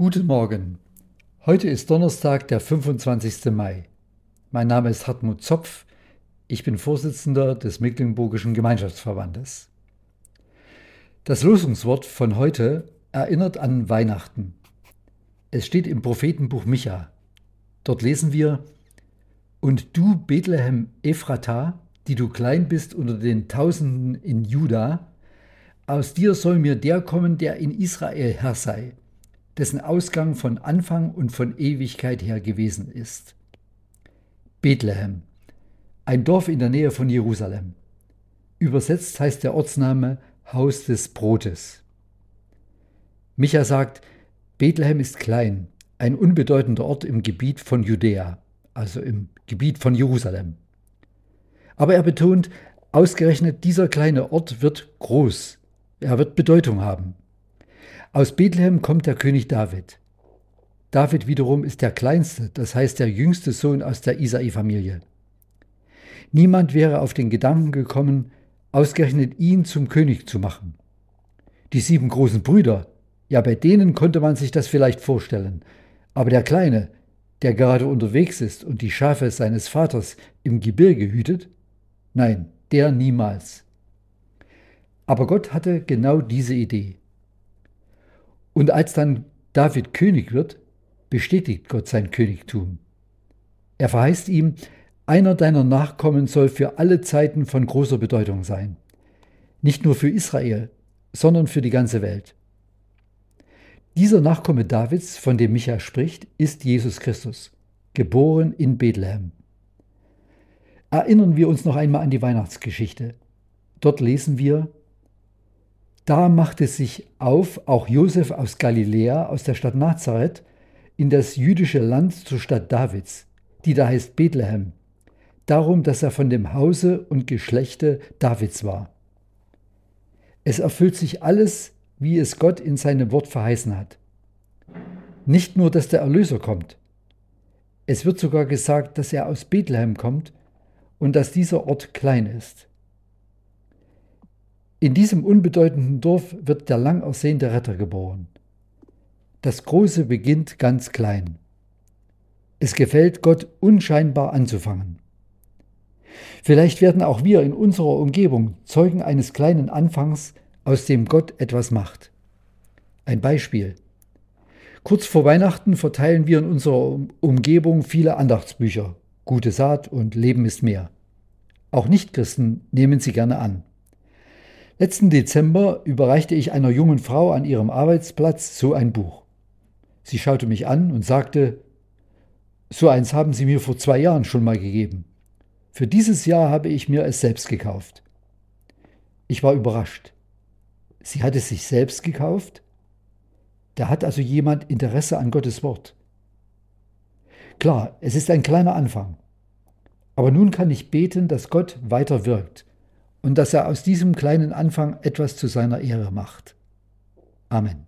Guten Morgen. Heute ist Donnerstag, der 25. Mai. Mein Name ist Hartmut Zopf. Ich bin Vorsitzender des Mecklenburgischen Gemeinschaftsverbandes. Das Losungswort von heute erinnert an Weihnachten. Es steht im Prophetenbuch Micha. Dort lesen wir: Und du, Bethlehem Ephrata, die du klein bist unter den Tausenden in Juda, aus dir soll mir der kommen, der in Israel Herr sei, dessen Ausgang von Anfang und von Ewigkeit her gewesen ist. Bethlehem, ein Dorf in der Nähe von Jerusalem. Übersetzt heißt der Ortsname Haus des Brotes. Micha sagt, Bethlehem ist klein, ein unbedeutender Ort im Gebiet von Judäa, also im Gebiet von Jerusalem. Aber er betont, ausgerechnet dieser kleine Ort wird groß, er wird Bedeutung haben. Aus Bethlehem kommt der König David. David wiederum ist der kleinste, das heißt der jüngste Sohn aus der Isai-Familie. Niemand wäre auf den Gedanken gekommen, ausgerechnet ihn zum König zu machen. Die sieben großen Brüder, ja, bei denen konnte man sich das vielleicht vorstellen, aber der Kleine, der gerade unterwegs ist und die Schafe seines Vaters im Gebirge hütet, nein, der niemals. Aber Gott hatte genau diese Idee. Und als dann David König wird, bestätigt Gott sein Königtum. Er verheißt ihm, einer deiner Nachkommen soll für alle Zeiten von großer Bedeutung sein. Nicht nur für Israel, sondern für die ganze Welt. Dieser Nachkomme Davids, von dem Micha spricht, ist Jesus Christus, geboren in Bethlehem. Erinnern wir uns noch einmal an die Weihnachtsgeschichte. Dort lesen wir, da machte sich auf auch Josef aus Galiläa, aus der Stadt Nazareth, in das jüdische Land zur Stadt Davids, die da heißt Bethlehem, darum, dass er von dem Hause und Geschlechte Davids war. Es erfüllt sich alles, wie es Gott in seinem Wort verheißen hat. Nicht nur, dass der Erlöser kommt. Es wird sogar gesagt, dass er aus Bethlehem kommt und dass dieser Ort klein ist. In diesem unbedeutenden Dorf wird der lang ersehnte Retter geboren. Das Große beginnt ganz klein. Es gefällt Gott unscheinbar anzufangen. Vielleicht werden auch wir in unserer Umgebung Zeugen eines kleinen Anfangs, aus dem Gott etwas macht. Ein Beispiel. Kurz vor Weihnachten verteilen wir in unserer Umgebung viele Andachtsbücher. Gute Saat und Leben ist mehr. Auch Nichtchristen nehmen sie gerne an. Letzten Dezember überreichte ich einer jungen Frau an ihrem Arbeitsplatz so ein Buch. Sie schaute mich an und sagte, so eins haben Sie mir vor zwei Jahren schon mal gegeben. Für dieses Jahr habe ich mir es selbst gekauft. Ich war überrascht. Sie hat es sich selbst gekauft? Da hat also jemand Interesse an Gottes Wort. Klar, es ist ein kleiner Anfang. Aber nun kann ich beten, dass Gott weiter wirkt und dass er aus diesem kleinen Anfang etwas zu seiner Ehre macht. Amen.